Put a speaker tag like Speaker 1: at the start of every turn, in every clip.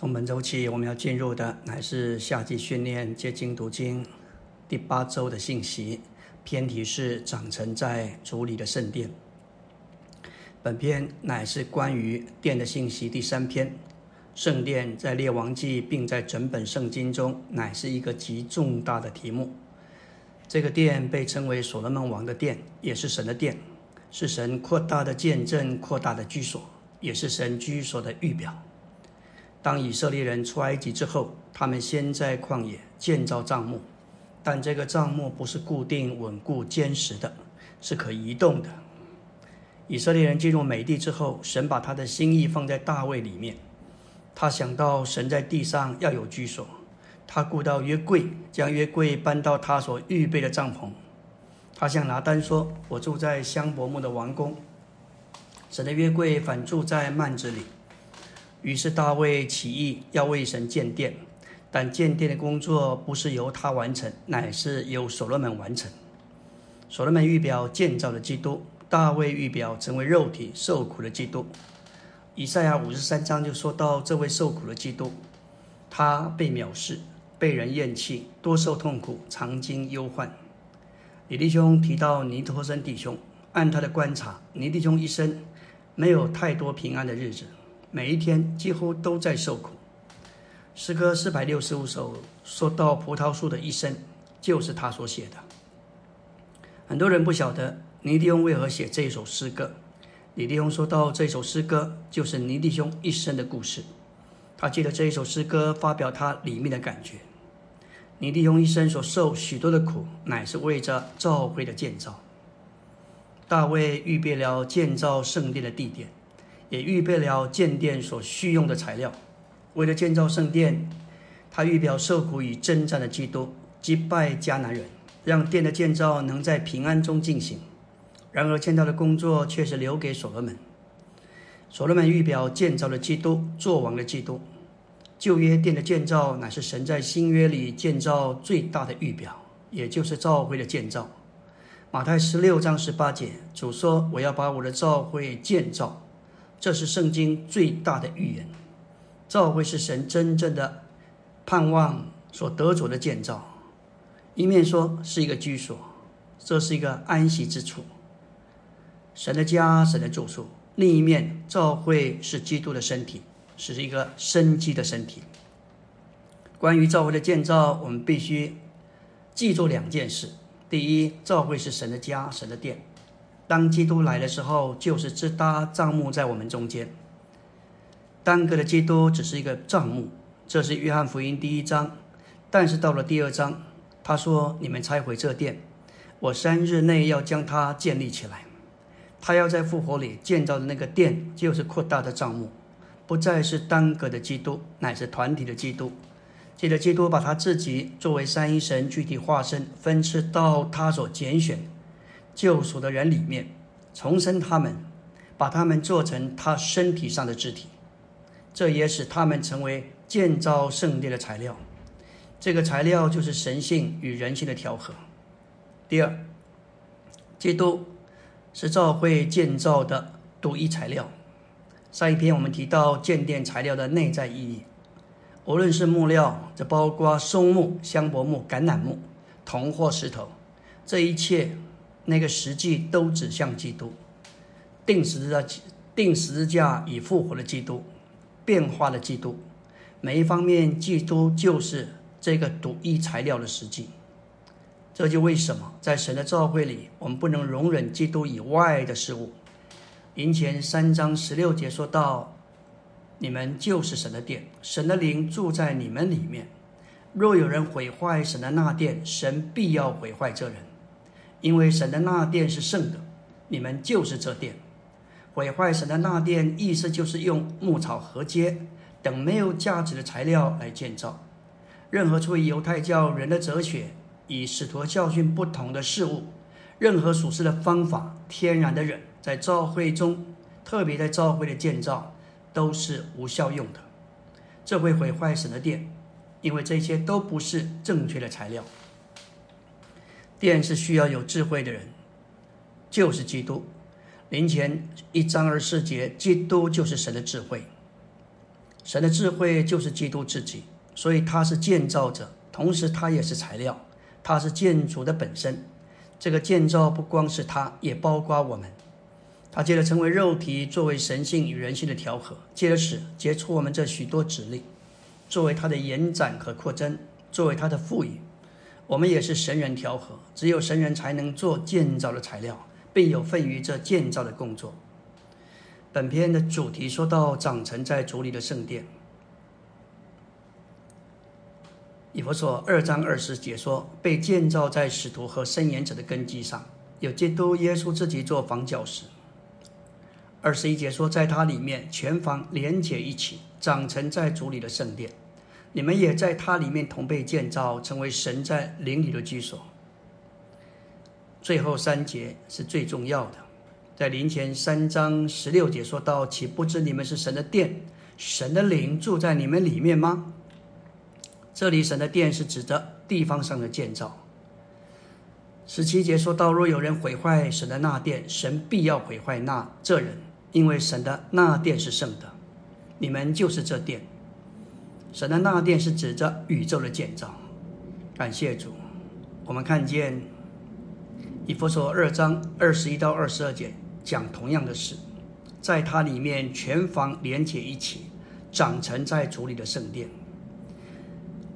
Speaker 1: 从本周起，我们要进入的乃是夏季训练接经读经第八周的信息。篇题是“长成在主里的圣殿”。本篇乃是关于殿的信息第三篇。圣殿在列王记，并在整本圣经中，乃是一个极重大的题目。这个殿被称为所罗门王的殿，也是神的殿，是神扩大的见证、扩大的居所，也是神居所的预表。当以色列人出埃及之后，他们先在旷野建造帐幕，但这个帐幕不是固定、稳固、坚实的，是可移动的。以色列人进入美地之后，神把他的心意放在大卫里面，他想到神在地上要有居所，他顾到约柜，将约柜搬到他所预备的帐篷。他向拿单说：“我住在香柏木的王宫，神的约柜反住在幔子里。”于是大卫起意要为神建殿，但建殿的工作不是由他完成，乃是由所罗门完成。所罗门预表建造了基督，大卫预表成为肉体受苦的基督。以赛亚五十三章就说到这位受苦的基督，他被藐视，被人厌弃，多受痛苦，常经忧患。李弟兄提到尼托生弟兄，按他的观察，尼弟兄一生没有太多平安的日子。每一天几乎都在受苦。诗歌四百六十五首说到葡萄树的一生，就是他所写的。很多人不晓得尼迪翁为何写这一首诗歌。李弟兄说到这首诗歌，就是尼弟兄一生的故事。他借着这一首诗歌发表他里面的感觉。尼弟兄一生所受许多的苦，乃是为着教会的建造。大卫预备了建造圣殿的地点。也预备了建殿所需用的材料。为了建造圣殿，他预表受苦与征战的基督，击败迦南人，让殿的建造能在平安中进行。然而，建造的工作却是留给所罗门。所罗门预表建造了基督，作王的基督。旧约殿的建造乃是神在新约里建造最大的预表，也就是教会的建造。马太十六章十八节，主说：“我要把我的教会建造。”这是圣经最大的预言，教会是神真正的盼望所得着的建造。一面说是一个居所，这是一个安息之处，神的家，神的住处；另一面，教会是基督的身体，是一个生机的身体。关于教会的建造，我们必须记住两件事：第一，教会是神的家，神的殿。当基督来的时候，就是支搭帐幕在我们中间。单个的基督只是一个帐幕，这是约翰福音第一章。但是到了第二章，他说：“你们拆毁这殿，我三日内要将它建立起来。”他要在复活里建造的那个殿，就是扩大的帐幕，不再是单个的基督，乃是团体的基督。记得基督把他自己作为三一神具体化身，分赐到他所拣选。救赎的人里面，重生他们，把他们做成他身体上的肢体，这也使他们成为建造圣殿的材料。这个材料就是神性与人性的调和。第二，基督是教会建造的独一材料。上一篇我们提到建殿材料的内在意义，无论是木料，这包括松木、香柏木、橄榄木、铜或石头，这一切。那个实际都指向基督，定十字架、定十字架已复活的基督，变化的基督，每一方面基督就是这个独一材料的实际。这就为什么在神的召会里，我们不能容忍基督以外的事物。林前三章十六节说到：“你们就是神的殿，神的灵住在你们里面。若有人毁坏神的那殿，神必要毁坏这人。”因为神的那殿是圣的，你们就是这殿。毁坏神的那殿，意思就是用牧草、禾秸等没有价值的材料来建造。任何出于犹太教人的哲学，以使徒教训不同的事物，任何属世的方法，天然的人在教会中，特别在教会的建造，都是无效用的。这会毁坏神的殿，因为这些都不是正确的材料。殿是需要有智慧的人，就是基督。林前一章二十四节，基督就是神的智慧。神的智慧就是基督自己，所以他是建造者，同时他也是材料，他是建筑的本身。这个建造不光是他，也包括我们。他借着成为肉体，作为神性与人性的调和；借着使结出我们这许多指令，作为他的延展和扩增，作为他的赋予。我们也是神人调和，只有神人才能做建造的材料，并有份于这建造的工作。本篇的主题说到长成在主里的圣殿。以弗所二章二十节说，被建造在使徒和圣言者的根基上，有基督耶稣自己做房角石。二十一节说，在它里面全房连结一起，长成在主里的圣殿。你们也在它里面同被建造，成为神在灵里的居所。最后三节是最重要的，在灵前三章十六节说到：“岂不知你们是神的殿，神的灵住在你们里面吗？”这里神的殿是指着地方上的建造。十七节说到：“若有人毁坏神的那殿，神必要毁坏那这人，因为神的那殿是圣的，你们就是这殿。”神的那殿是指着宇宙的建造，感谢主。我们看见以弗所二章二十一到二十二节讲同样的事，在它里面全房连结一起，长成在主里的圣殿。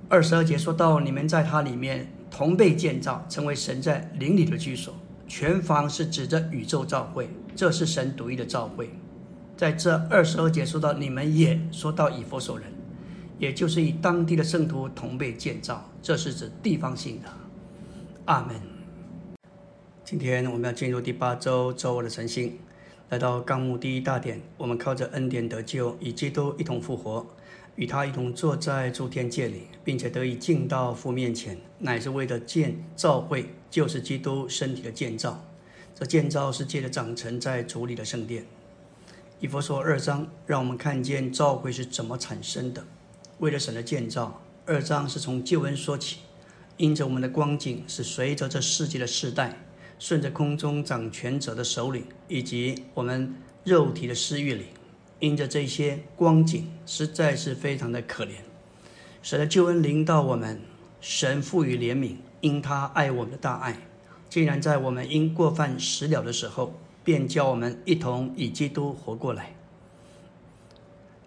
Speaker 1: 二十二节说到你们在它里面同被建造，成为神在灵里的居所。全房是指着宇宙召会，这是神独一的召会。在这二十二节说到你们也说到以弗所人。也就是以当地的圣徒同被建造，这是指地方性的。阿门。今天我们要进入第八周周二的晨星，来到纲目第一大点，我们靠着恩典得救，与基督一同复活，与他一同坐在诸天界里，并且得以进到父面前，乃是为了建造会，就是基督身体的建造。这建造是借着长成在主里的圣殿。以佛说二章，让我们看见造会是怎么产生的。为了神的建造，二章是从旧恩说起，因着我们的光景是随着这世界的世代，顺着空中掌权者的首领，以及我们肉体的私欲里，因着这些光景实在是非常的可怜。神的救恩临到我们，神赋予怜悯，因他爱我们的大爱，竟然在我们因过犯死了的时候，便叫我们一同以基督活过来。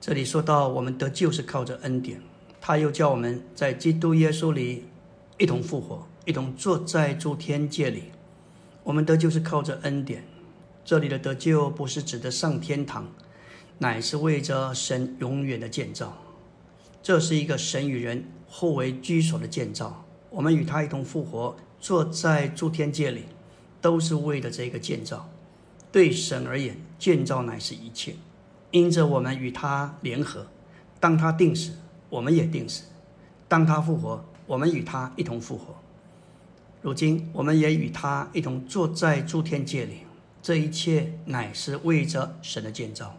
Speaker 1: 这里说到，我们得救是靠着恩典，他又叫我们在基督耶稣里一同复活，一同坐在诸天界里。我们得救是靠着恩典。这里的得救不是指的上天堂，乃是为着神永远的建造。这是一个神与人互为居所的建造。我们与他一同复活，坐在诸天界里，都是为了这个建造。对神而言，建造乃是一切。因着我们与他联合，当他定死，我们也定死；当他复活，我们与他一同复活。如今，我们也与他一同坐在诸天界里。这一切乃是为着神的建造。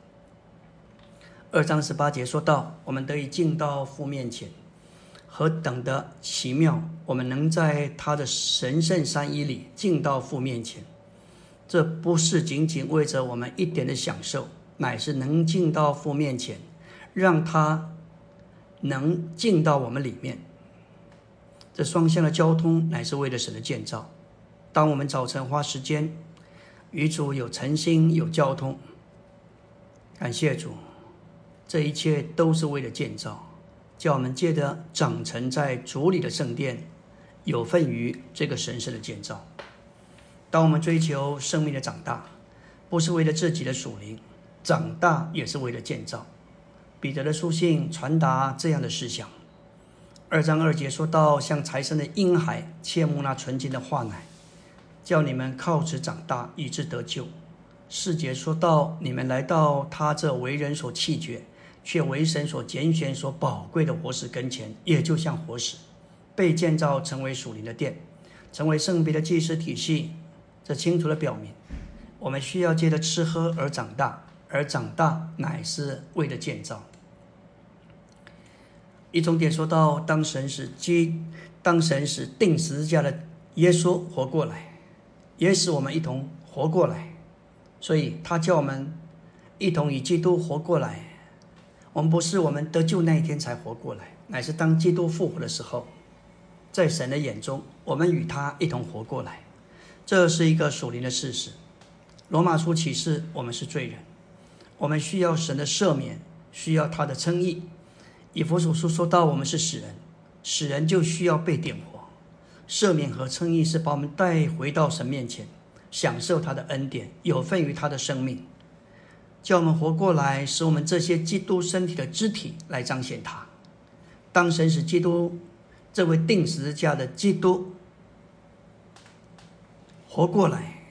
Speaker 1: 二章十八节说到：“我们得以进到父面前，何等的奇妙！我们能在他的神圣山衣里进到父面前，这不是仅仅为着我们一点的享受。”乃是能进到父面前，让他能进到我们里面。这双向的交通乃是为了神的建造。当我们早晨花时间与主有诚心有交通，感谢主，这一切都是为了建造，叫我们借着长成在主里的圣殿，有份于这个神圣的建造。当我们追求生命的长大，不是为了自己的属灵。长大也是为了建造。彼得的书信传达这样的思想。二章二节说到：“像财神的婴孩，切慕那纯净的话奶，叫你们靠此长大，以致得救。”四节说到：“你们来到他这为人所弃绝，却为神所拣选、所宝贵的活石跟前，也就像活石，被建造成为属灵的殿，成为圣别的祭司体系。”这清楚的表明，我们需要借着吃喝而长大。而长大乃是为了建造。一重点说到，当神使基，当神使定十字架的耶稣活过来，也使我们一同活过来。所以他叫我们一同与基督活过来。我们不是我们得救那一天才活过来，乃是当基督复活的时候，在神的眼中，我们与他一同活过来。这是一个属灵的事实。罗马书启示我们是罪人，我们需要神的赦免，需要他的称义。以弗所书说到我们是死人，死人就需要被点活。赦免和称义是把我们带回到神面前，享受他的恩典，有份于他的生命。叫我们活过来，使我们这些基督身体的肢体来彰显他。当神使基督这位定十字架的基督活过来，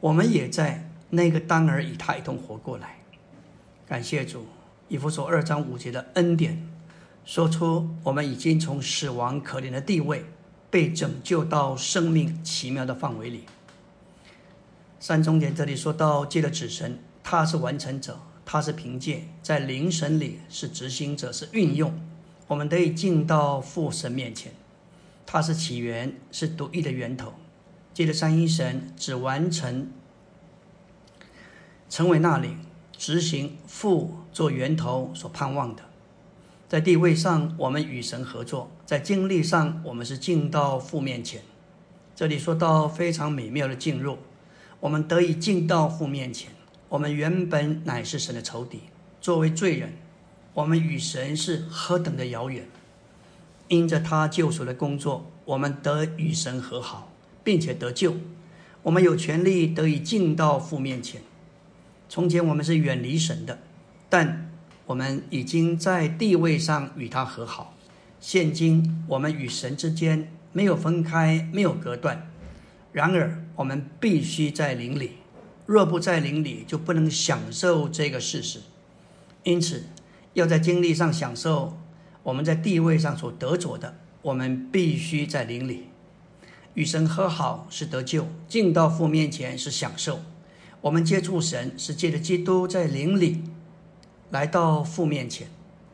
Speaker 1: 我们也在那个当儿与他一同活过来。感谢主，以弗所二章五节的恩典，说出我们已经从死亡可怜的地位，被拯救到生命奇妙的范围里。三中点这里说到借了子神。他是完成者，他是凭借在灵神里是执行者，是运用，我们得以进到父神面前。他是起源，是独一的源头。借着三一神只完成，成为那里执行父做源头所盼望的。在地位上，我们与神合作；在经历上，我们是进到父面前。这里说到非常美妙的进入，我们得以进到父面前。我们原本乃是神的仇敌，作为罪人，我们与神是何等的遥远。因着他救赎的工作，我们得与神和好，并且得救。我们有权利得以进到父面前。从前我们是远离神的，但我们已经在地位上与他和好。现今我们与神之间没有分开，没有隔断。然而我们必须在灵里。若不在灵里，就不能享受这个事实。因此，要在经历上享受我们在地位上所得着的，我们必须在灵里与神和好，是得救；进到父面前是享受。我们接触神是借着基督在灵里来到父面前，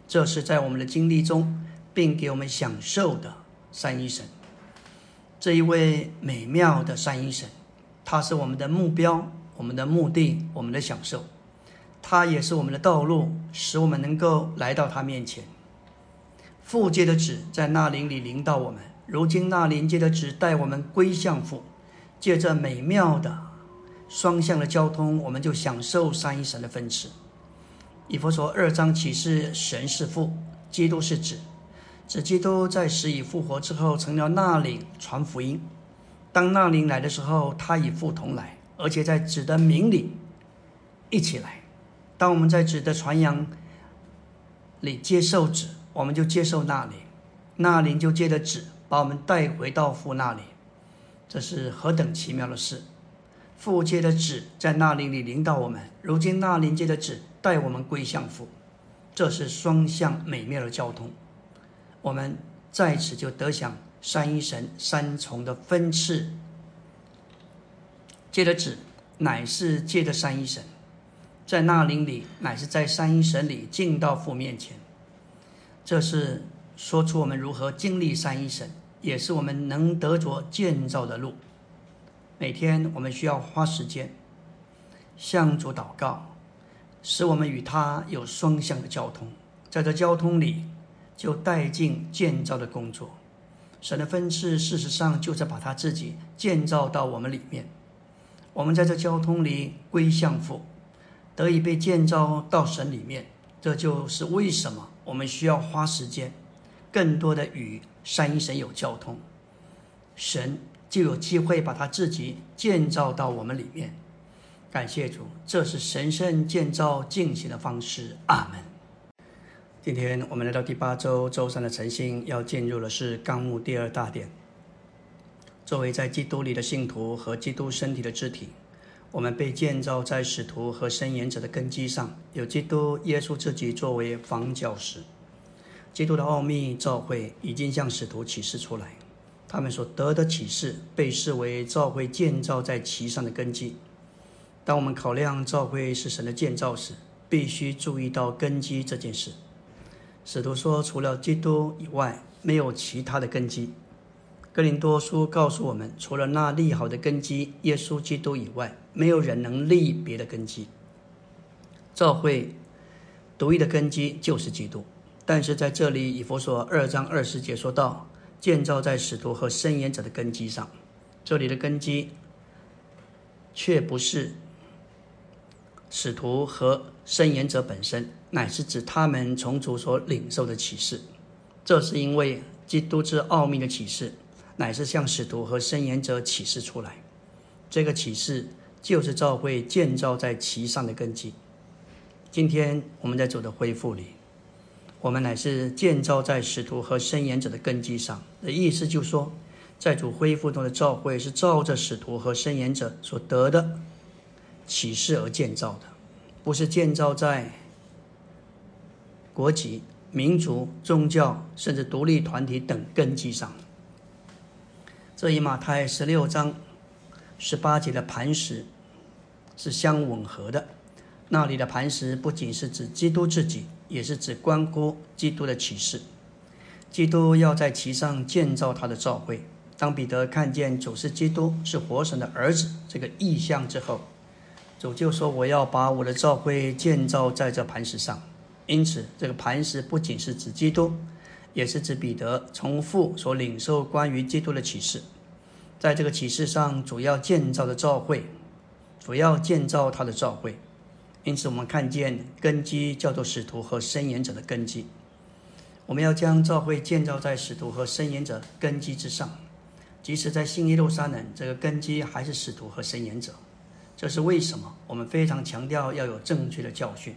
Speaker 1: 这是在我们的经历中，并给我们享受的三一神。这一位美妙的三一神，他是我们的目标。我们的目的，我们的享受，它也是我们的道路，使我们能够来到他面前。父界的旨在那灵里领导我们，如今那灵界的旨带我们归向父，借着美妙的双向的交通，我们就享受三一神的分赐。以佛说二章启示神是父，基督是子，指基督在死已复活之后成了那灵传福音。当那灵来的时候，他与父同来。而且在子的名里一起来，当我们在子的传扬里接受子，我们就接受那灵，那灵就借着子把我们带回到父那里，这是何等奇妙的事！父借的子在那里里领导我们，如今那灵借的子带我们归向父，这是双向美妙的交通。我们在此就得享三一神三重的分赐。借的子乃是借的三一神，在那灵里乃是在三一神里进到父面前。这是说出我们如何经历三一神，也是我们能得着建造的路。每天我们需要花时间向主祷告，使我们与他有双向的交通。在这交通里，就带进建造的工作。神的分赐，事实上就是把他自己建造到我们里面。我们在这交通里归向父，得以被建造到神里面，这就是为什么我们需要花时间，更多的与三一神有交通，神就有机会把他自己建造到我们里面。感谢主，这是神圣建造进行的方式。阿门。今天我们来到第八周周三的晨星，要进入的是纲目第二大点。作为在基督里的信徒和基督身体的肢体，我们被建造在使徒和伸言者的根基上，有基督耶稣自己作为房角石。基督的奥秘召会已经向使徒启示出来，他们所得的启示被视为召会建造在其上的根基。当我们考量召会是神的建造时，必须注意到根基这件事。使徒说，除了基督以外，没有其他的根基。哥林多书告诉我们，除了那立好的根基耶稣基督以外，没有人能立别的根基。教会独一的根基就是基督。但是在这里，以佛所二章二十节说道，建造在使徒和伸言者的根基上。这里的根基，却不是使徒和伸言者本身，乃是指他们从主所领受的启示。这是因为基督之奥秘的启示，乃是向使徒和伸言者启示出来。这个启示就是教会建造在其上的根基。今天我们在主的恢复里。我们乃是建造在使徒和伸言者的根基上的意思，就是说，在主恢复中的教会是照着使徒和伸言者所得的启示而建造的，不是建造在国籍、民族、宗教甚至独立团体等根基上。这与马太十六章十八节的磐石是相吻合的。那里的磐石不仅是指基督自己。也是指关乎基督的启示，基督要在其上建造他的教会。当彼得看见主是基督，是活神的儿子这个意象之后，主就说：“我要把我的教会建造在这磐石上。”因此，这个磐石不仅是指基督，也是指彼得从父所领受关于基督的启示。在这个启示上，主要建造的教会，主要建造他的教会。因此，我们看见根基叫做使徒和伸延者的根基。我们要将教会建造在使徒和伸延者根基之上，即使在新耶路撒冷，这个根基还是使徒和伸延者。这是为什么？我们非常强调要有正确的教训。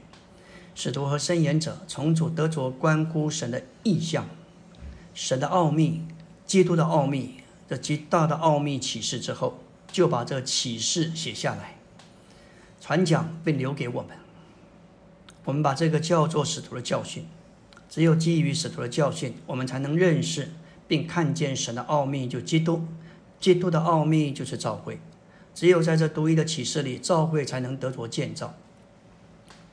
Speaker 1: 使徒和伸延者从主得着关乎神的意象、神的奥秘、基督的奥秘这极大的奥秘启示之后，就把这启示写下来。传讲并留给我们，我们把这个叫做使徒的教训。只有基于使徒的教训，我们才能认识并看见神的奥秘，就基督。基督的奥秘就是召会。只有在这独一的启示里，召会才能得着建造。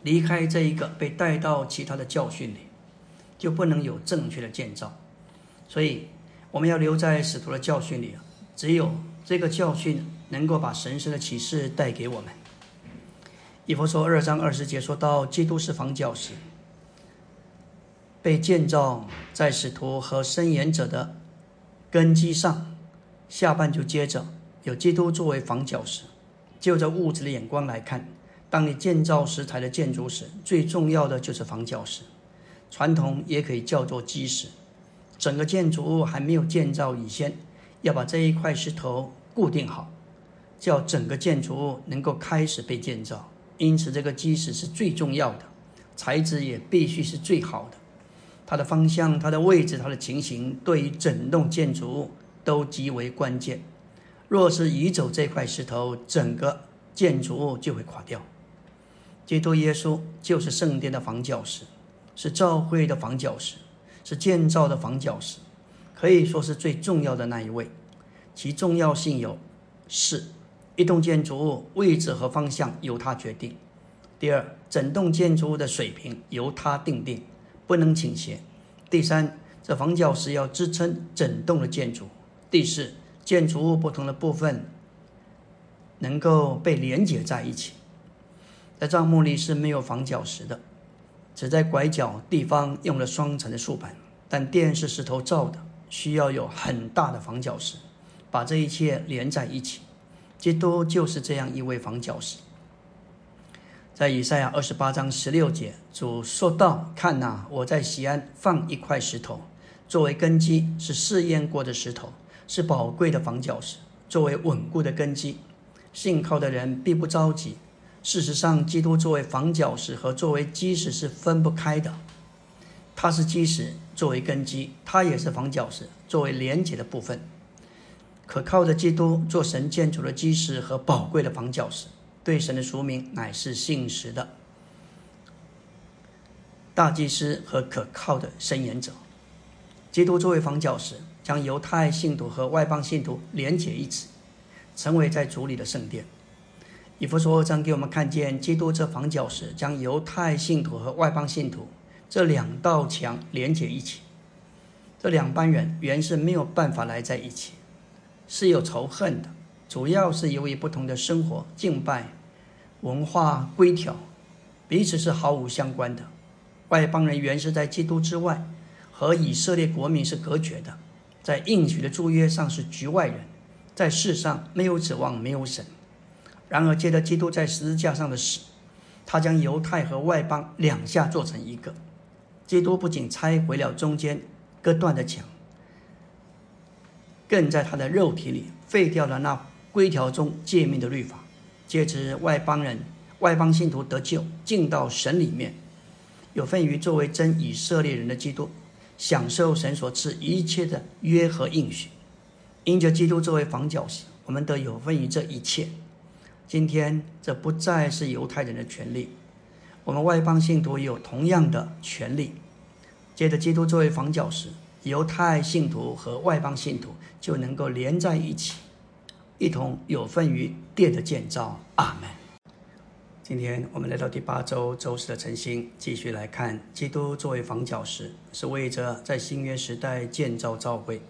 Speaker 1: 离开这一个，被带到其他的教训里，就不能有正确的建造。所以，我们要留在使徒的教训里。只有这个教训能够把神圣的启示带给我们。以佛说二章二十节说到，基督是房角石，被建造在使徒和伸言者的根基上。下半就接着有基督作为房角石。就着物质的眼光来看，当你建造石材的建筑时，最重要的就是房角石，传统也可以叫做基石。整个建筑物还没有建造以前，要把这一块石头固定好，叫整个建筑物能够开始被建造。因此，这个基石是最重要的，材质也必须是最好的。它的方向、它的位置、它的情形，对于整栋建筑物都极为关键。若是移走这块石头，整个建筑物就会垮掉。基督耶稣就是圣殿的房角石，是教会的房角石，是建造的房角石，可以说是最重要的那一位。其重要性有四。一栋建筑物位置和方向由它决定。第二，整栋建筑物的水平由它定定，不能倾斜。第三，这房角石要支撑整栋的建筑。第四，建筑物不同的部分能够被连接在一起。在帐幕里是没有房角石的，只在拐角地方用了双层的竖板。但电是石头造的，需要有很大的房角石，把这一切连在一起。基督就是这样一位房角石。在以赛亚二十八章十六节，主说道：“看哪，我在西安放一块石头，作为根基，是试验过的石头，是宝贵的房角石，作为稳固的根基。信靠的人必不着急。事实上，基督作为房角石和作为基石是分不开的。它是基石，作为根基；它也是房角石，作为连接的部分。”可靠的基督做神建筑的基石和宝贵的房角石，对神的俗名乃是信实的大祭司和可靠的伸言者。基督作为房角石，将犹太信徒和外邦信徒连结一起，成为在主里的圣殿。以弗所二章给我们看见，基督这房角石将犹太信徒和外邦信徒这两道墙连结一起。这两班人原是没有办法来在一起。是有仇恨的，主要是由于不同的生活、敬拜、文化规条，彼此是毫无相关的。外邦人原是在基督之外，和以色列国民是隔绝的，在应许的祝约上是局外人，在世上没有指望，没有神。然而，借着基督在十字架上的死，他将犹太和外邦两下做成一个。基督不仅拆毁了中间割断的墙，更在他的肉体里废掉了那规条中诫命的律法，借之外邦人、外邦信徒得救，进到神里面，有份于作为真以色列人的基督，享受神所赐一切的约和应许。因着基督作为房角石，我们得有份于这一切。今天，这不再是犹太人的权利，我们外邦信徒有同样的权利。借着基督作为房角石，犹太信徒和外邦信徒就能够连在一起，一同有份于殿的建造。阿门。今天我们来到第八周周四的晨星，继续来看基督作为房角石，是为着在新约时代建造教会。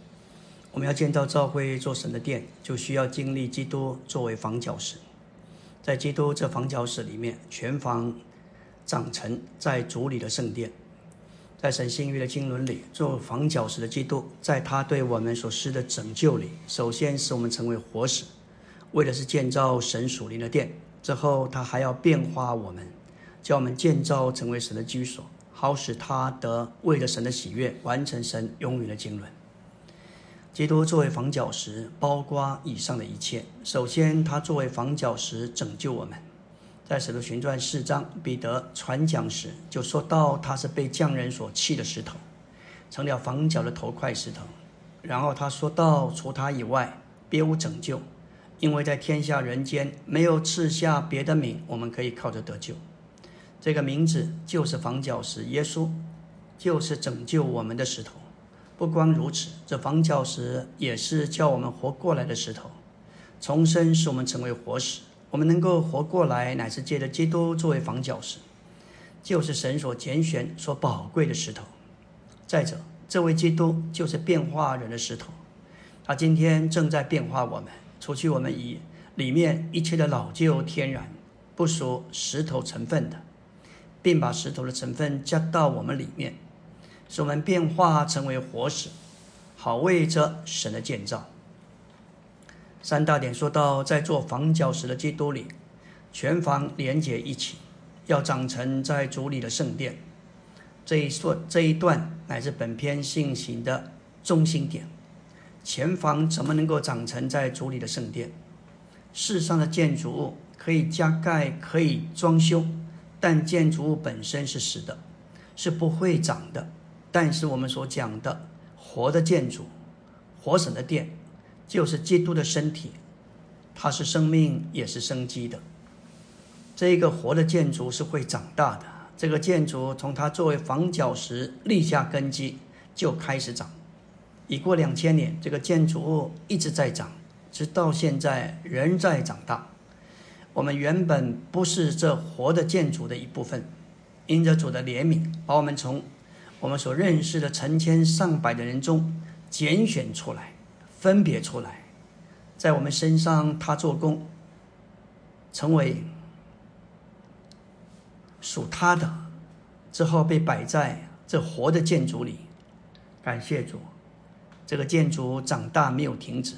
Speaker 1: 我们要建造教会做神的殿，就需要经历基督作为房角石。在基督这房角石里面，全房长成在主里的圣殿。在神新约的经纶里，做房角石的基督，在他对我们所施的拯救里，首先使我们成为活石，为的是建造神属灵的殿。之后，他还要变化我们，叫我们建造成为神的居所，好使他得为了神的喜悦，完成神永远的经纶。基督作为房角石，包括以上的一切。首先，他作为房角石拯救我们。在使徒行传四章，彼得传讲时就说到，他是被匠人所弃的石头，成了房角的头块石头。然后他说到，除他以外，别无拯救，因为在天下人间没有赐下别的名，我们可以靠着得救。这个名字就是房角石，耶稣就是拯救我们的石头。不光如此，这房角石也是叫我们活过来的石头。重生使我们成为活石，我们能够活过来，乃是借着基督作为房角石，就是神所拣选、所宝贵的石头。再者，这位基督就是变化人的石头，他今天正在变化我们，除去我们以里面一切的老旧、天然、不属石头成分的，并把石头的成分加到我们里面。使我们变化成为活石，好为着神的建造。三大点说到，在做房角石的基督里，全房连接一起，要长成在主里的圣殿。这一说这一段乃是本篇信息的中心点。前房怎么能够长成在主里的圣殿？世上的建筑物可以加盖，可以装修，但建筑物本身是死的，是不会长的。但是我们所讲的活的建筑、活神的殿，就是基督的身体，它是生命，也是生机的。这一个活的建筑是会长大的。这个建筑从它作为房角石立下根基就开始长，已过两千年，这个建筑物一直在长，直到现在仍在长大。我们原本不是这活的建筑的一部分，因着主的怜悯，把我们从。我们所认识的成千上百的人中，拣选出来，分别出来，在我们身上他做工，成为属他的，之后被摆在这活的建筑里。感谢主，这个建筑长大没有停止，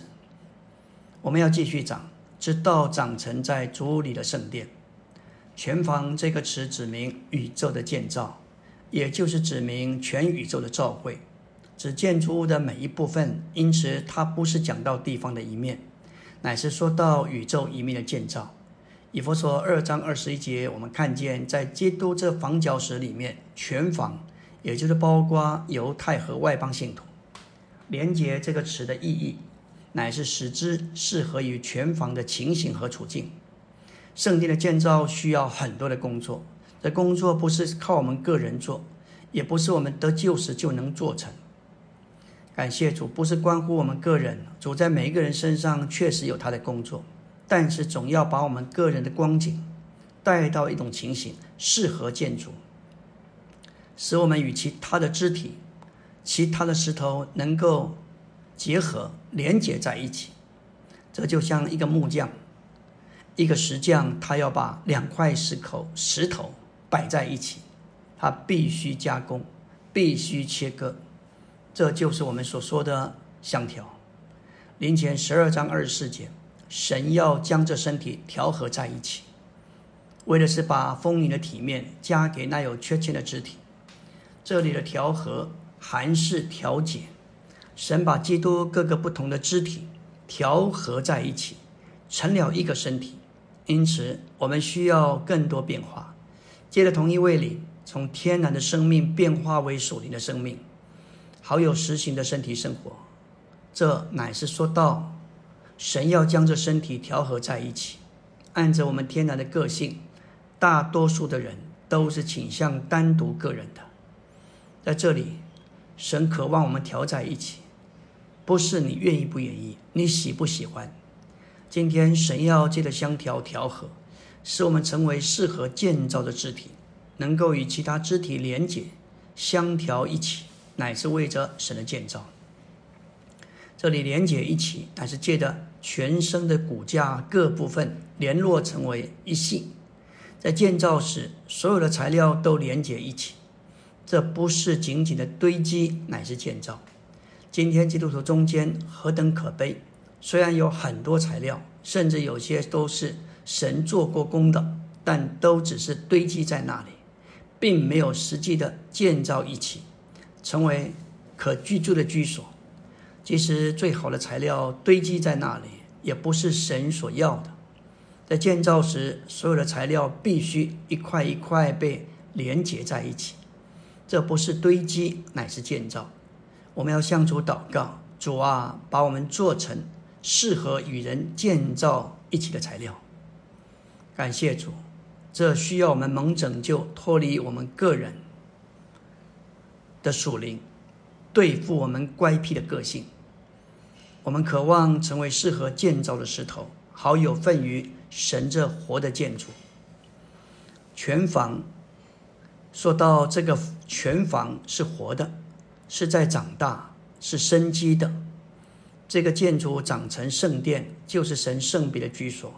Speaker 1: 我们要继续长，直到长成在主里的圣殿。全房这个词指明宇宙的建造。也就是指明全宇宙的照会，指建筑物的每一部分。因此，它不是讲到地方的一面，乃是说到宇宙一面的建造。以佛所二章二十一节，我们看见在基督这房角石里面，全房，也就是包括犹太和外邦信徒。连接这个词的意义，乃是使之适合于全房的情形和处境。圣殿的建造需要很多的工作。这工作不是靠我们个人做，也不是我们得救时就能做成。感谢主，不是关乎我们个人，主在每一个人身上确实有他的工作，但是总要把我们个人的光景带到一种情形，适合建筑，使我们与其他的肢体、其他的石头能够结合、连接在一起。这就像一个木匠、一个石匠，他要把两块石口石头。摆在一起，他必须加工，必须切割，这就是我们所说的相调。林前十二章二十四节，神要将这身体调和在一起，为的是把丰盈的体面加给那有缺陷的肢体。这里的调和，含是调节。神把基督各个不同的肢体调和在一起，成了一个身体。因此，我们需要更多变化，借着同一位灵，从天然的生命变化为属灵的生命，好有实行的身体生活。这乃是说到，神要将这身体调和在一起。按着我们天然的个性，大多数的人都是倾向单独个人的。在这里，神渴望我们调在一起，不是你愿意不愿意，你喜不喜欢。今天神要借着香调调和，使我们成为适合建造的肢体，能够与其他肢体连结、相调一起，乃是为着神的建造。这里连接一起，乃是借着全身的骨架各部分联络成为一系。在建造时，所有的材料都连接一起，这不是仅仅的堆积，乃是建造。今天基督徒中间何等可悲！虽然有很多材料，甚至有些都是神做过工的，但都只是堆积在那里，并没有实际的建造一起，成为可居住的居所。其实，最好的材料堆积在那里，也不是神所要的。在建造时，所有的材料必须一块一块被连接在一起，这不是堆积，乃是建造。我们要向主祷告：主啊，把我们做成。适合与人建造一起的材料。感谢主，这需要我们蒙拯救，脱离我们个人的属灵，对付我们乖僻的个性。我们渴望成为适合建造的石头，好有份于神这活的建筑。全房说到这个全房是活的，是在长大，是生机的。这个建筑长成圣殿，就是神圣别的居所。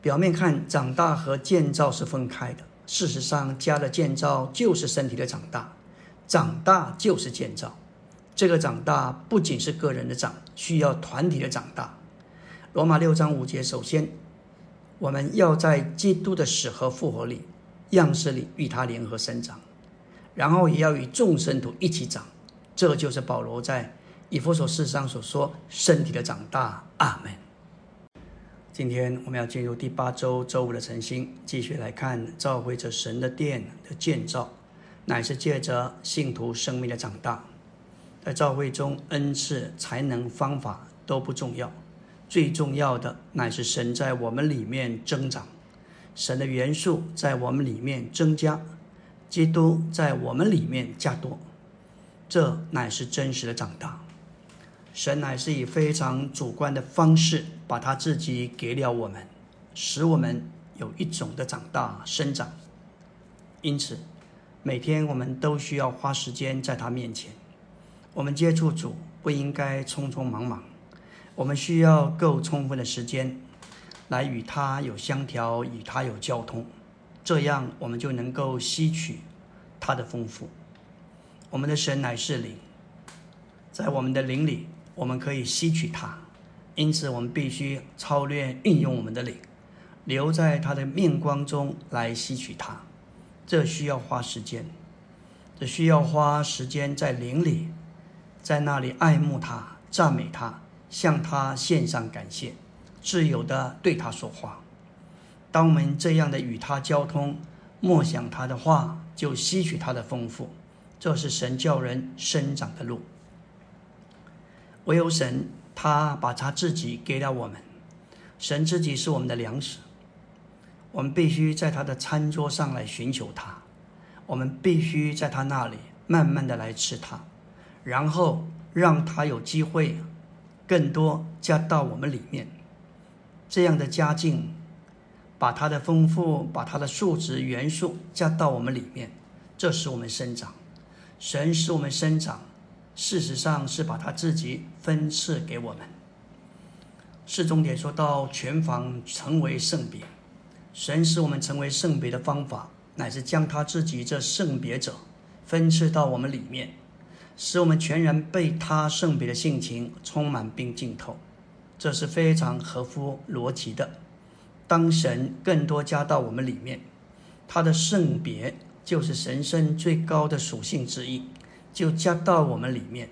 Speaker 1: 表面看长大和建造是分开的，事实上家的建造就是身体的长大，长大就是建造。这个长大不仅是个人的长，需要团体的长大。罗马六章五节，首先我们要在基督的死和复活里、样式里与他联合生长，然后也要与众生徒一起长。这就是保罗在。以佛所事上所说，身体的长大，阿门。今天我们要进入第八周周五的晨星，继续来看召会者神的殿的建造，乃是借着信徒生命的长大。在教会中，恩赐、才能、方法都不重要，最重要的乃是神在我们里面增长，神的元素在我们里面增加，基督在我们里面加多，这乃是真实的长大。神乃是以非常主观的方式，把他自己给了我们，使我们有一种的长大生长。因此，每天我们都需要花时间在他面前。我们接触主不应该匆匆忙忙，我们需要够充分的时间来与他有相调，与他有交通，这样我们就能够吸取他的丰富。我们的神乃是灵，在我们的灵里。我们可以吸取它，因此我们必须操练运用我们的灵，留在他的面光中来吸取它。这需要花时间，这需要花时间在灵里，在那里爱慕他、赞美他、向他献上感谢，自由的对他说话。当我们这样的与他交通、默想他的话，就吸取他的丰富。这是神教人生长的路。唯有神，他把他自己给了我们。神自己是我们的粮食，我们必须在他的餐桌上来寻求他，我们必须在他那里慢慢的来吃他，然后让他有机会更多加到我们里面。这样的加进，把他的丰富，把他的数值元素加到我们里面，这使我们生长。神使我们生长。事实上是把他自己分赐给我们。四重点说到全房成为圣别，神使我们成为圣别的方法，乃是将他自己这圣别者分赐到我们里面，使我们全然被他圣别的性情充满并浸透。这是非常合乎逻辑的。当神更多加到我们里面，他的圣别就是神圣最高的属性之一，就加到我们里面。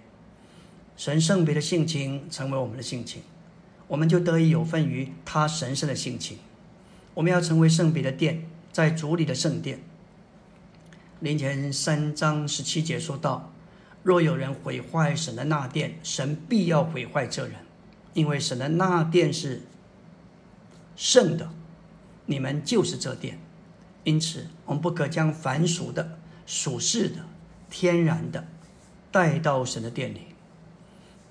Speaker 1: 神圣别的性情成为我们的性情，我们就得以有份于他神圣的性情。我们要成为圣别的殿，在主里的圣殿。林前三章十七节说道：“若有人毁坏神的那殿，神必要毁坏这人，因为神的那殿是。”圣的，你们就是这殿，因此我们不可将凡俗的、属世的、天然的带到神的殿里。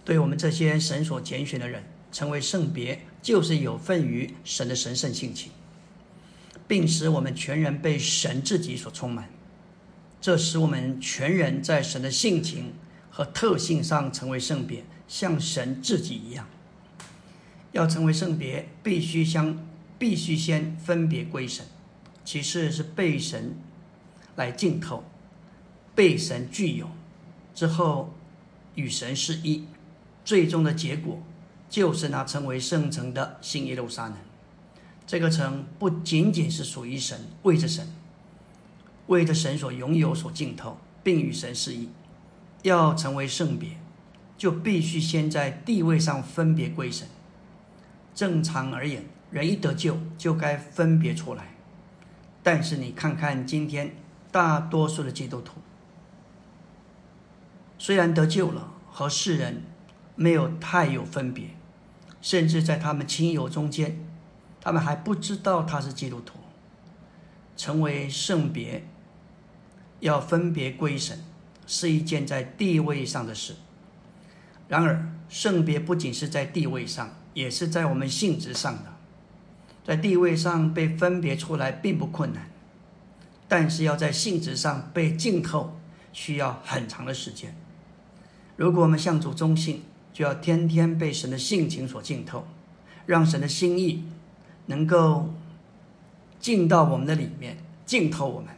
Speaker 1: 对我们这些神所拣选的人，成为圣别，就是有份于神的神圣性情，并使我们全人被神自己所充满。这使我们全人在神的性情和特性上成为圣别，像神自己一样。要成为圣别，必须相必须先分别归神，其次是被神来浸透，被神具有之后与神是一，最终的结果就是那成为圣城的新耶路撒冷。这个城不仅仅是属于神，为着神，为着神所拥有所浸透，并与神是一。要成为圣别，就必须先在地位上分别归神。正常而言，人一得救就该分别出来。但是你看看今天大多数的基督徒，虽然得救了，和世人没有太有分别，甚至在他们亲友中间，他们还不知道他是基督徒。成为圣别，要分别归神，是一件在地位上的事。然而，圣别不仅是在地位上。也是在我们性质上的，在地位上被分别出来并不困难，但是要在性质上被浸透，需要很长的时间。如果我们向主忠信，就要天天被神的性情所浸透，让神的心意能够进到我们的里面，浸透我们。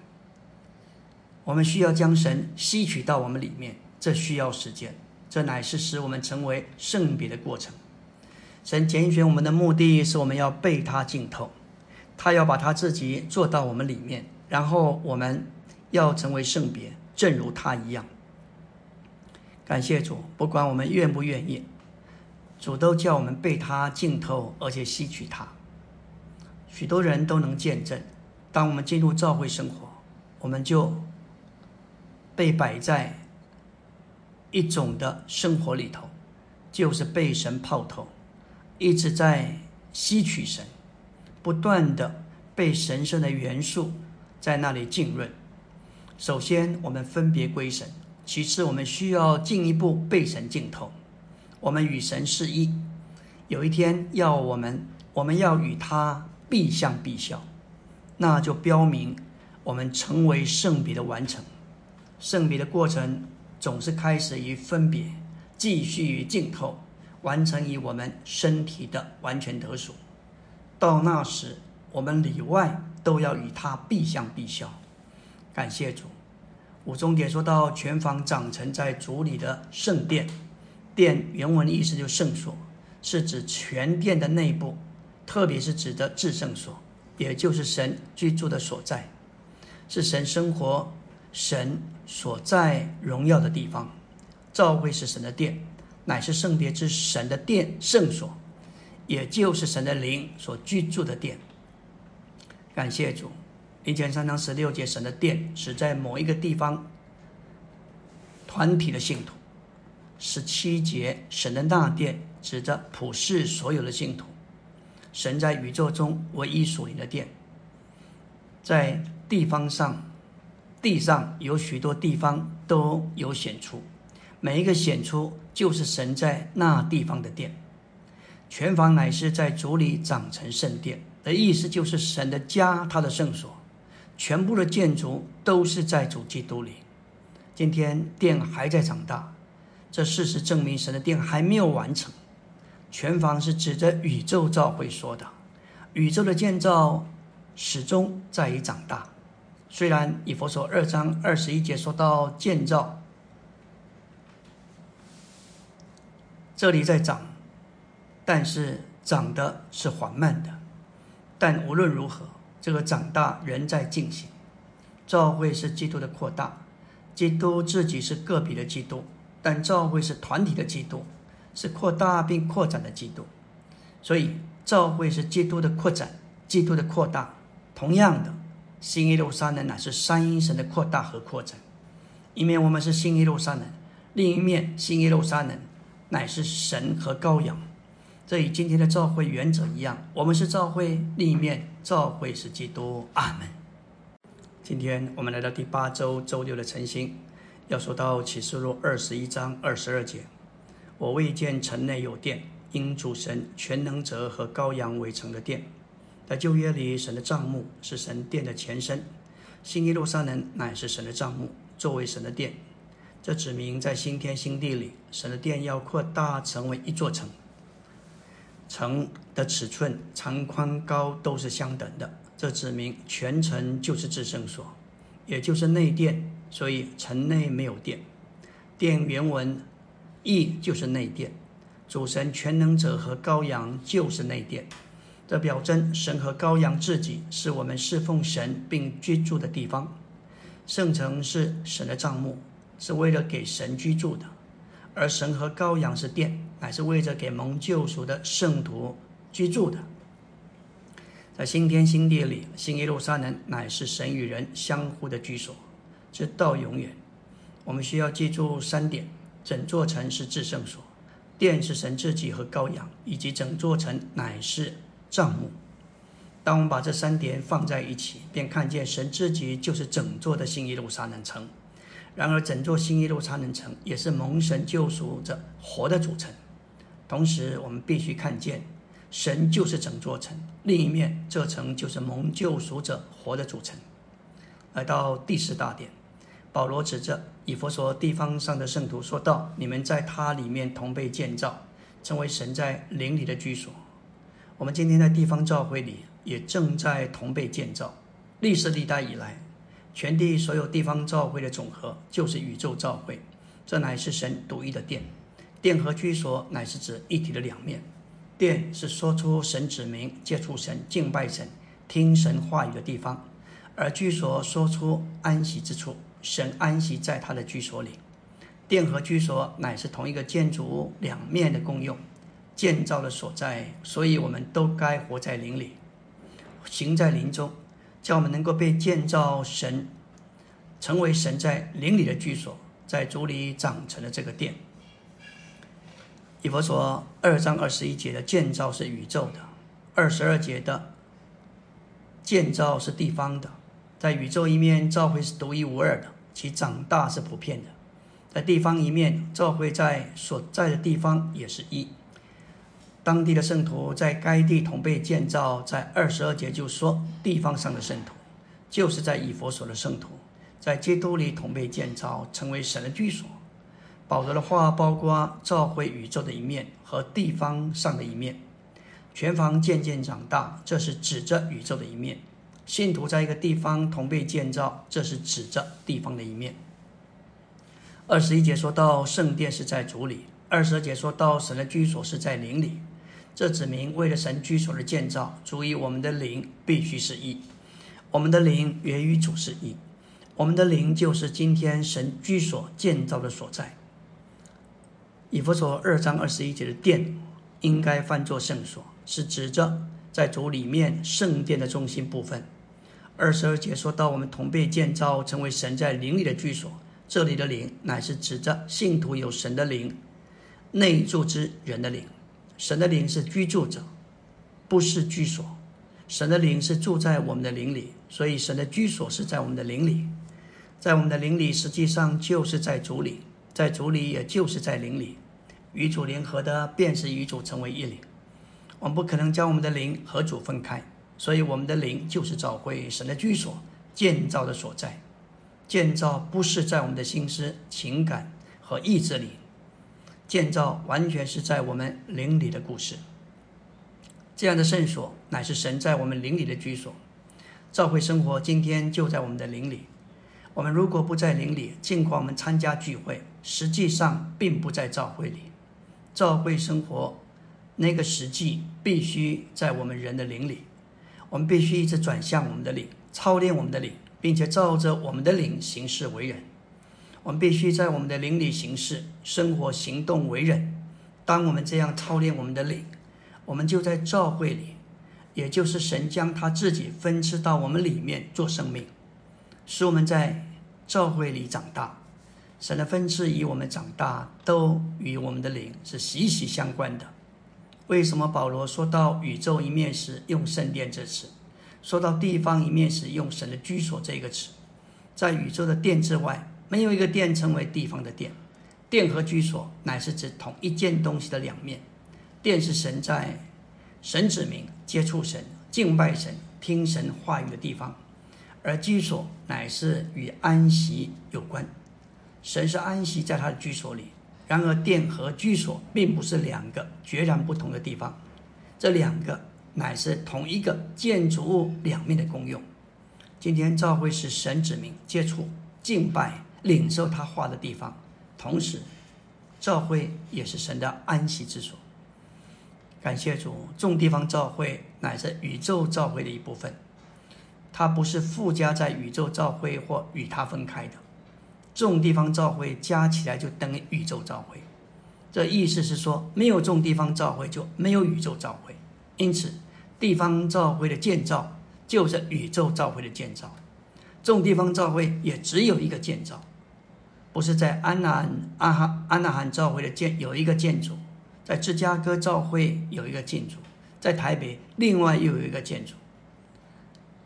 Speaker 1: 我们需要将神吸取到我们里面，这需要时间，这乃是使我们成为圣别的过程。神拣选我们的目的是我们要被他浸透，他要把他自己做到我们里面，然后我们要成为圣别，正如他一样。感谢主，不管我们愿不愿意，主都叫我们被他浸透，而且吸取他。许多人都能见证，当我们进入教会生活，我们就被摆在一种的生活里头，就是被神泡透。一直在吸取神，不断的被神圣的元素在那里浸润。首先，我们分别归神；其次，我们需要进一步被神浸透。我们与神是一，有一天要我们，我们要与他必相必效，那就标明我们成为圣别的完成。圣别的过程总是开始于分别，继续于浸透。完成于我们身体的完全得属，到那时，我们里外都要与他必相必效。感谢主。五重点说到全房长成在主里的圣殿，殿原文的意思就圣所，是指全殿的内部，特别是指的至圣所，也就是神居住的所在，是神生活、神所在荣耀的地方。教会是神的殿。乃是圣别之神的殿圣所，也就是神的灵所居住的殿。感谢主，一前三章十六节，神的殿是在某一个地方团体的信徒；十七节，神的大殿指着普世所有的信徒。神在宇宙中唯一属灵的殿，在地方上，地上有许多地方都有显出。每一个显出就是神在那地方的殿，全房乃是在主里长成圣殿的意思，就是神的家，他的圣所，全部的建筑都是在主基督里。今天殿还在长大，这事实证明神的殿还没有完成。全房是指着宇宙造会说的，宇宙的建造始终在于长大，虽然以佛所二章二十一节说到建造，这里在长，但是长的是缓慢的。但无论如何，这个长大仍在进行。教会是基督的扩大，基督自己是个别的基督，但教会是团体的基督，是扩大并扩展的基督。所以，教会是基督的扩展，基督的扩大。同样的，新耶路撒冷乃是三一神的扩大和扩展。一面我们是新耶路撒冷，另一面新耶路撒冷乃是神和羔羊。这与今天的教会原则一样，我们是教会，另一面教会是基督。阿门。今天我们来到第八周周六的晨星，要说到启示录二十一章二十二节：“我未见城内有殿，因主神全能者和羔羊围成的殿。”在旧约里，神的帐幕是神殿的前身；新耶路撒冷乃是神的帐幕，作为神的殿。这指明在新天新地里，神的殿要扩大成为一座城。城的尺寸、长、宽、高都是相等的，这指明全城就是至圣所，也就是内殿。所以城内没有殿。殿原文意就是内殿，主神全能者和羔羊就是内殿。这表征神和羔羊自己是我们侍奉神并居住的地方。圣城是神的帐幕，是为了给神居住的。而神和羔羊是殿，乃是为着给蒙救赎的圣徒居住的。在新天新地里，新耶路撒冷乃是神与人相互的居所，直到永远。我们需要记住三点：整座城是至圣所，殿是神自己和羔羊，以及整座城乃是帐幕。当我们把这三点放在一起，便看见神自己就是整座的新耶路撒冷城。然而，整座新耶路撒冷城也是蒙神救赎者活的组成。同时，我们必须看见，神就是整座城；另一面，这城就是蒙救赎者活的组成。来到第十大点，保罗指着以弗所地方上的圣徒说道：“你们在他里面同被建造，成为神在灵里的居所。”我们今天在地方教会里也正在同被建造。历史历代以来。全地所有地方教会的总和就是宇宙教会，这乃是神独一的殿。殿和居所乃是指一体的两面。殿是说出神指明、接触神、敬拜神、听神话语的地方，而居所说出安息之处，神安息在他的居所里。殿和居所乃是同一个建筑两面的功用，建造的所在。所以，我们都该活在灵里，行在灵中。叫我们能够被建造神，成为神在灵里的居所，在主里长成的这个殿。以佛说二章二十一节的建造是宇宙的，二十二节的建造是地方的。在宇宙一面，教会是独一无二的，其长大是普遍的；在地方一面，教会在所在的地方也是一。当地的圣徒在该地同被建造，在二十二节就说，地方上的圣徒就是在以佛所的圣徒，在基督里同被建造，成为神的居所。保罗的话包括召回宇宙的一面和地方上的一面，全房渐渐长大，这是指着宇宙的一面；信徒在一个地方同被建造，这是指着地方的一面。二十一节说到圣殿是在主里，二十二节说到神的居所是在灵里。这指明，为了神居所的建造，足以我们的灵必须是一。我们的灵源于主是一，我们的灵就是今天神居所建造的所在。以弗所二章二十一节的殿，应该翻作圣所，是指着在主里面圣殿的中心部分。二十二节说到我们同被建造，成为神在灵里的居所，这里的灵乃是指着信徒有神的灵内住之人的灵。神的灵是居住者，不是居所。神的灵是住在我们的灵里，所以神的居所是在我们的灵里。在我们的灵里，实际上就是在主里，在主里也就是在灵里。与主联合的，便是与主成为一灵。我们不可能将我们的灵和主分开，所以我们的灵就是找回神的居所、建造的所在。建造不是在我们的心思、情感和意志里。建造完全是在我们灵里的故事。这样的圣所乃是神在我们灵里的居所。教会生活今天就在我们的灵里。我们如果不在灵里，尽管我们参加聚会，实际上并不在教会里。教会生活那个实际必须在我们人的灵里。我们必须一直转向我们的灵，操练我们的灵，并且照着我们的灵行事为人。我们必须在我们的灵里行事、生活、行动、为人。当我们这样操练我们的灵，我们就在教会里，也就是神将他自己分赐到我们里面做生命，使我们在教会里长大。神的分赐与我们长大，都与我们的灵是息息相关的。为什么保罗说到宇宙一面时用圣殿这词，说到地方一面时用神的居所这个词？在宇宙的殿之外，没有一个殿称为地方的殿。殿和居所乃是指同一件东西的两面。殿是神在神指明接触神、敬拜神、听神话语的地方，而居所乃是与安息有关。神是安息在他的居所里。然而，殿和居所并不是两个截然不同的地方，这两个乃是同一个建筑物两面的功用。今天教会是神指明接触、敬拜、领受他话的地方。同时，教会也是神的安息之所。感谢主，众地方教会乃是宇宙教会的一部分，它不是附加在宇宙教会或与它分开的。众地方教会加起来就等于宇宙教会，这意思是说，没有众地方教会就没有宇宙教会。因此，地方教会的建造就是宇宙教会的建造。众地方教会也只有一个建造。不是在安南安哈安纳罕教会的建有一个建筑，在芝加哥教会有一个建筑，在台北另外又有一个建筑。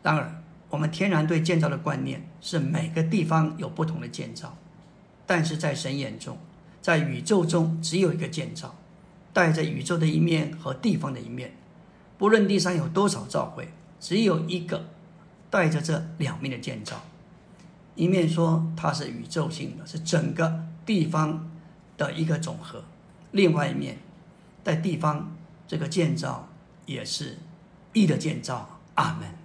Speaker 1: 当然，我们天然对建造的观念是每个地方有不同的建造，但是在神眼中，在宇宙中只有一个建造，带着宇宙的一面和地方的一面。不论地上有多少召会，只有一个带着这两面的建造。一面说它是宇宙性的，是整个地方的一个总和；另外一面，在地方这个建造也是义的建造。阿门。